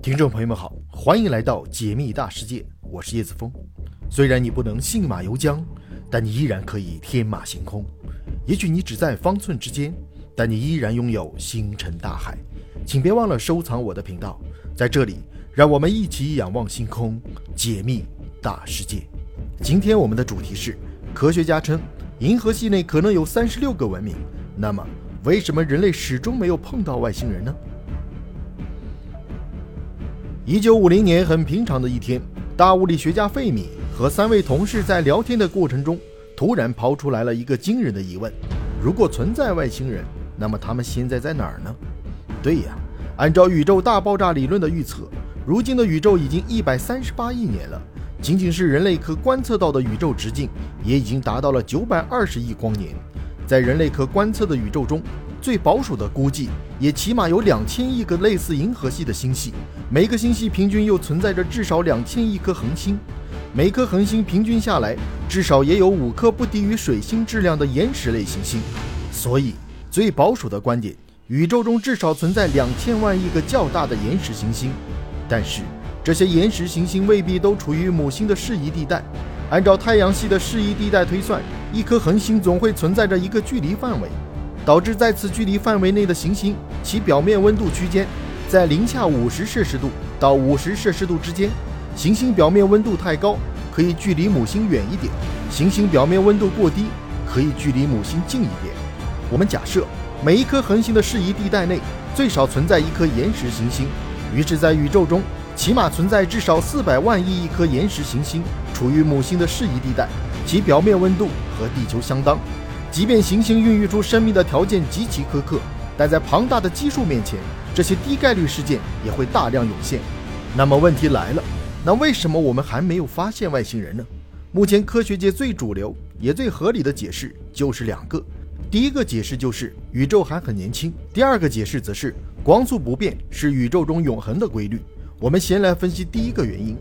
听众朋友们好，欢迎来到解密大世界，我是叶子峰。虽然你不能信马由缰，但你依然可以天马行空。也许你只在方寸之间，但你依然拥有星辰大海。请别忘了收藏我的频道，在这里，让我们一起仰望星空，解密大世界。今天我们的主题是：科学家称银河系内可能有三十六个文明，那么为什么人类始终没有碰到外星人呢？一九五零年，很平常的一天，大物理学家费米和三位同事在聊天的过程中，突然抛出来了一个惊人的疑问：如果存在外星人，那么他们现在在哪儿呢？对呀，按照宇宙大爆炸理论的预测，如今的宇宙已经一百三十八亿年了，仅仅是人类可观测到的宇宙直径，也已经达到了九百二十亿光年。在人类可观测的宇宙中，最保守的估计，也起码有两千亿个类似银河系的星系，每个星系平均又存在着至少两千亿颗恒星，每颗恒星平均下来，至少也有五颗不低于水星质量的岩石类行星。所以，最保守的观点，宇宙中至少存在两千万亿个较大的岩石行星。但是，这些岩石行星未必都处于母星的适宜地带。按照太阳系的适宜地带推算，一颗恒星总会存在着一个距离范围，导致在此距离范围内的行星，其表面温度区间在零下五十摄氏度到五十摄氏度之间。行星表面温度太高，可以距离母星远一点；行星表面温度过低，可以距离母星近一点。我们假设每一颗恒星的适宜地带内最少存在一颗岩石行星，于是，在宇宙中。起码存在至少四百万亿亿颗岩石行星处于母星的适宜地带，其表面温度和地球相当。即便行星孕育出生命的条件极其苛刻，但在庞大的基数面前，这些低概率事件也会大量涌现。那么问题来了，那为什么我们还没有发现外星人呢？目前科学界最主流也最合理的解释就是两个：第一个解释就是宇宙还很年轻；第二个解释则是光速不变是宇宙中永恒的规律。我们先来分析第一个原因，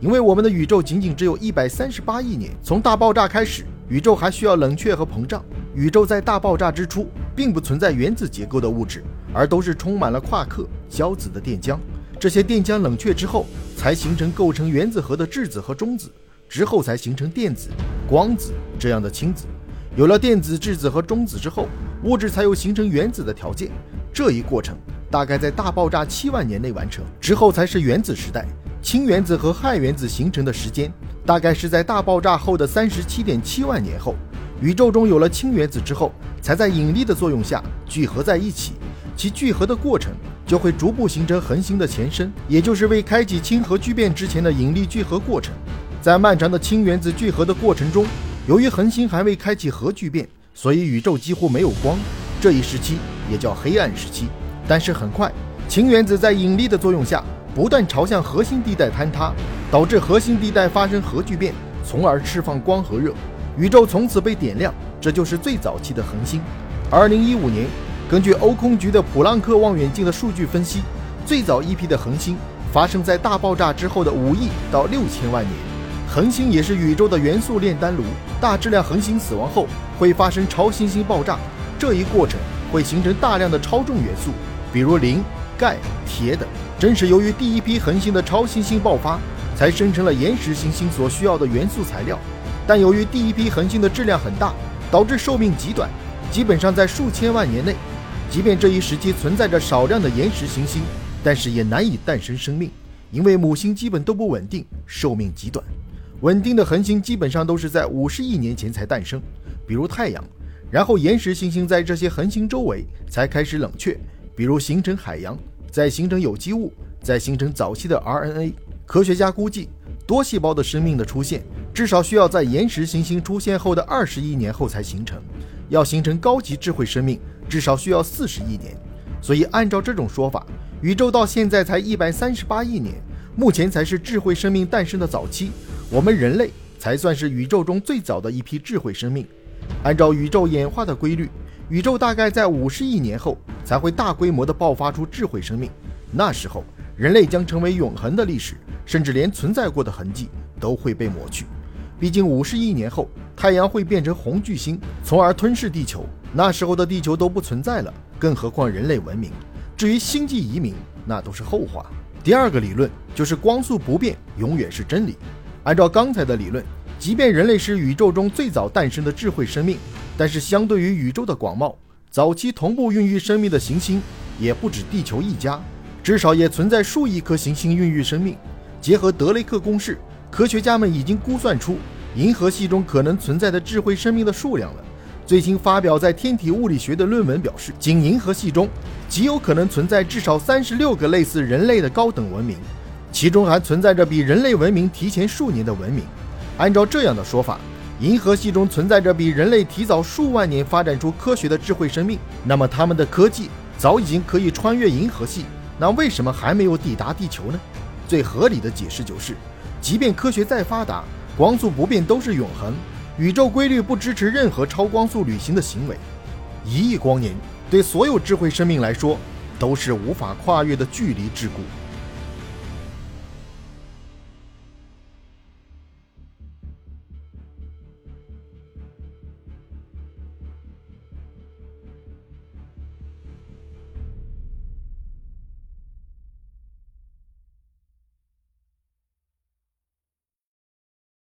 因为我们的宇宙仅仅只有一百三十八亿年，从大爆炸开始，宇宙还需要冷却和膨胀。宇宙在大爆炸之初，并不存在原子结构的物质，而都是充满了夸克、胶子的电浆。这些电浆冷却之后，才形成构成原子核的质子和中子，之后才形成电子、光子这样的氢子。有了电子、质子和中子之后，物质才有形成原子的条件。这一过程。大概在大爆炸七万年内完成之后，才是原子时代。氢原子和氦原子形成的时间，大概是在大爆炸后的三十七点七万年后。宇宙中有了氢原子之后，才在引力的作用下聚合在一起。其聚合的过程就会逐步形成恒星的前身，也就是未开启氢核聚变之前的引力聚合过程。在漫长的氢原子聚合的过程中，由于恒星还未开启核聚变，所以宇宙几乎没有光。这一时期也叫黑暗时期。但是很快，氢原子在引力的作用下不断朝向核心地带坍塌，导致核心地带发生核聚变，从而释放光和热，宇宙从此被点亮。这就是最早期的恒星。二零一五年，根据欧空局的普朗克望远镜的数据分析，最早一批的恒星发生在大爆炸之后的五亿到六千万年。恒星也是宇宙的元素炼丹炉，大质量恒星死亡后会发生超新星爆炸，这一过程会形成大量的超重元素。比如磷、钙、铁等，正是由于第一批恒星的超新星爆发，才生成了岩石行星所需要的元素材料。但由于第一批恒星的质量很大，导致寿命极短，基本上在数千万年内。即便这一时期存在着少量的岩石行星，但是也难以诞生生命，因为母星基本都不稳定，寿命极短。稳定的恒星基本上都是在五十亿年前才诞生，比如太阳，然后岩石行星在这些恒星周围才开始冷却。比如形成海洋，再形成有机物，再形成早期的 RNA。科学家估计，多细胞的生命的出现至少需要在岩石行星出现后的二十亿年后才形成。要形成高级智慧生命，至少需要四十亿年。所以，按照这种说法，宇宙到现在才一百三十八亿年，目前才是智慧生命诞生的早期。我们人类才算是宇宙中最早的一批智慧生命。按照宇宙演化的规律。宇宙大概在五十亿年后才会大规模的爆发出智慧生命，那时候人类将成为永恒的历史，甚至连存在过的痕迹都会被抹去。毕竟五十亿年后太阳会变成红巨星，从而吞噬地球，那时候的地球都不存在了，更何况人类文明。至于星际移民，那都是后话。第二个理论就是光速不变永远是真理。按照刚才的理论，即便人类是宇宙中最早诞生的智慧生命，但是相对于宇宙的广袤，早期同步孕育生命的行星也不止地球一家，至少也存在数亿颗行星孕育生命。结合德雷克公式，科学家们已经估算出银河系中可能存在的智慧生命的数量了。最新发表在《天体物理学》的论文表示，仅银河系中极有可能存在至少三十六个类似人类的高等文明，其中还存在着比人类文明提前数年的文明。按照这样的说法，银河系中存在着比人类提早数万年发展出科学的智慧生命，那么他们的科技早已经可以穿越银河系，那为什么还没有抵达地球呢？最合理的解释就是，即便科学再发达，光速不变都是永恒。宇宙规律不支持任何超光速旅行的行为，一亿光年对所有智慧生命来说都是无法跨越的距离桎梏。